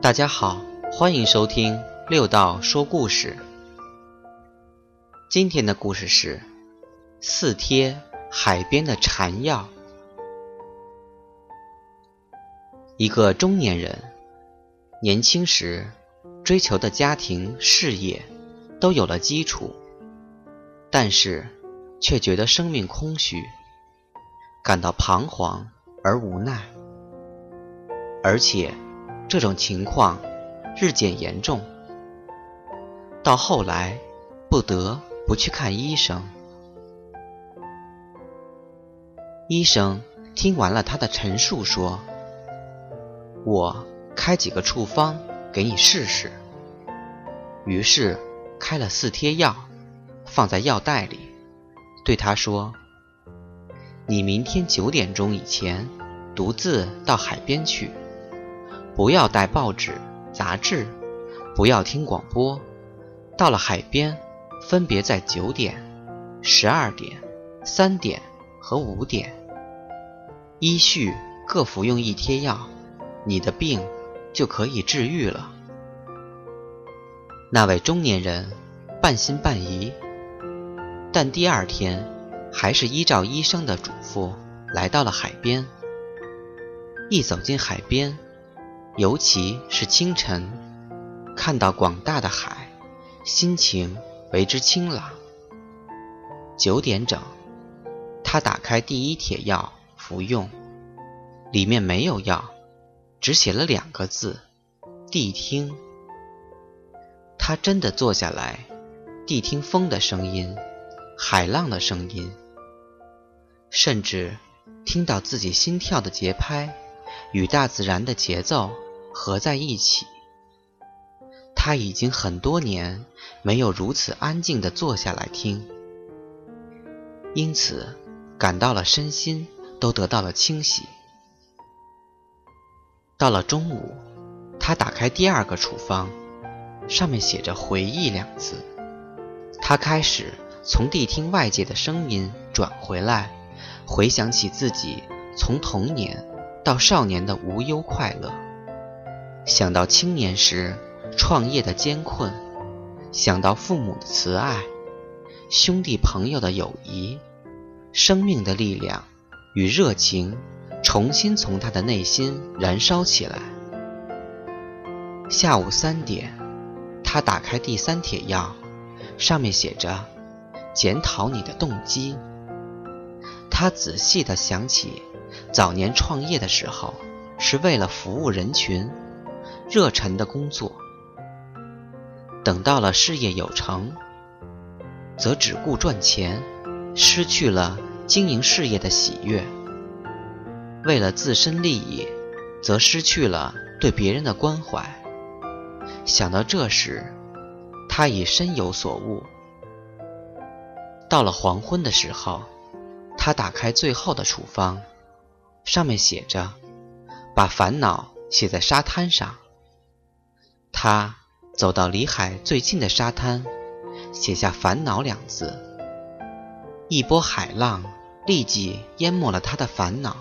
大家好，欢迎收听六道说故事。今天的故事是四贴海边的缠药。一个中年人，年轻时追求的家庭事业都有了基础，但是却觉得生命空虚，感到彷徨而无奈，而且。这种情况日渐严重，到后来不得不去看医生。医生听完了他的陈述，说：“我开几个处方给你试试。”于是开了四贴药，放在药袋里，对他说：“你明天九点钟以前独自到海边去。”不要带报纸、杂志，不要听广播。到了海边，分别在九点、十二点、三点和五点，依序各服用一贴药，你的病就可以治愈了。那位中年人半信半疑，但第二天还是依照医生的嘱咐来到了海边。一走进海边。尤其是清晨，看到广大的海，心情为之清朗。九点整，他打开第一帖药服用，里面没有药，只写了两个字：谛听。他真的坐下来，谛听风的声音，海浪的声音，甚至听到自己心跳的节拍与大自然的节奏。合在一起，他已经很多年没有如此安静地坐下来听，因此感到了身心都得到了清洗。到了中午，他打开第二个处方，上面写着“回忆”两字。他开始从谛听外界的声音转回来，回想起自己从童年到少年的无忧快乐。想到青年时创业的艰困，想到父母的慈爱，兄弟朋友的友谊，生命的力量与热情，重新从他的内心燃烧起来。下午三点，他打开第三帖药，上面写着“检讨你的动机”。他仔细地想起，早年创业的时候是为了服务人群。热忱的工作，等到了事业有成，则只顾赚钱，失去了经营事业的喜悦；为了自身利益，则失去了对别人的关怀。想到这时，他已深有所悟。到了黄昏的时候，他打开最后的处方，上面写着：“把烦恼写在沙滩上。”他走到离海最近的沙滩，写下“烦恼”两字。一波海浪立即淹没了他的烦恼，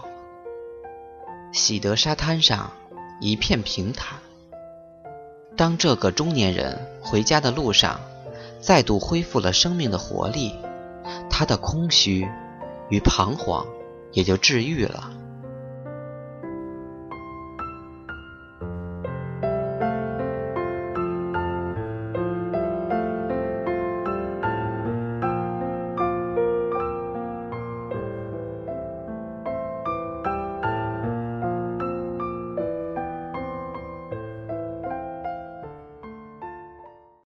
喜得沙滩上一片平坦。当这个中年人回家的路上，再度恢复了生命的活力，他的空虚与彷徨也就治愈了。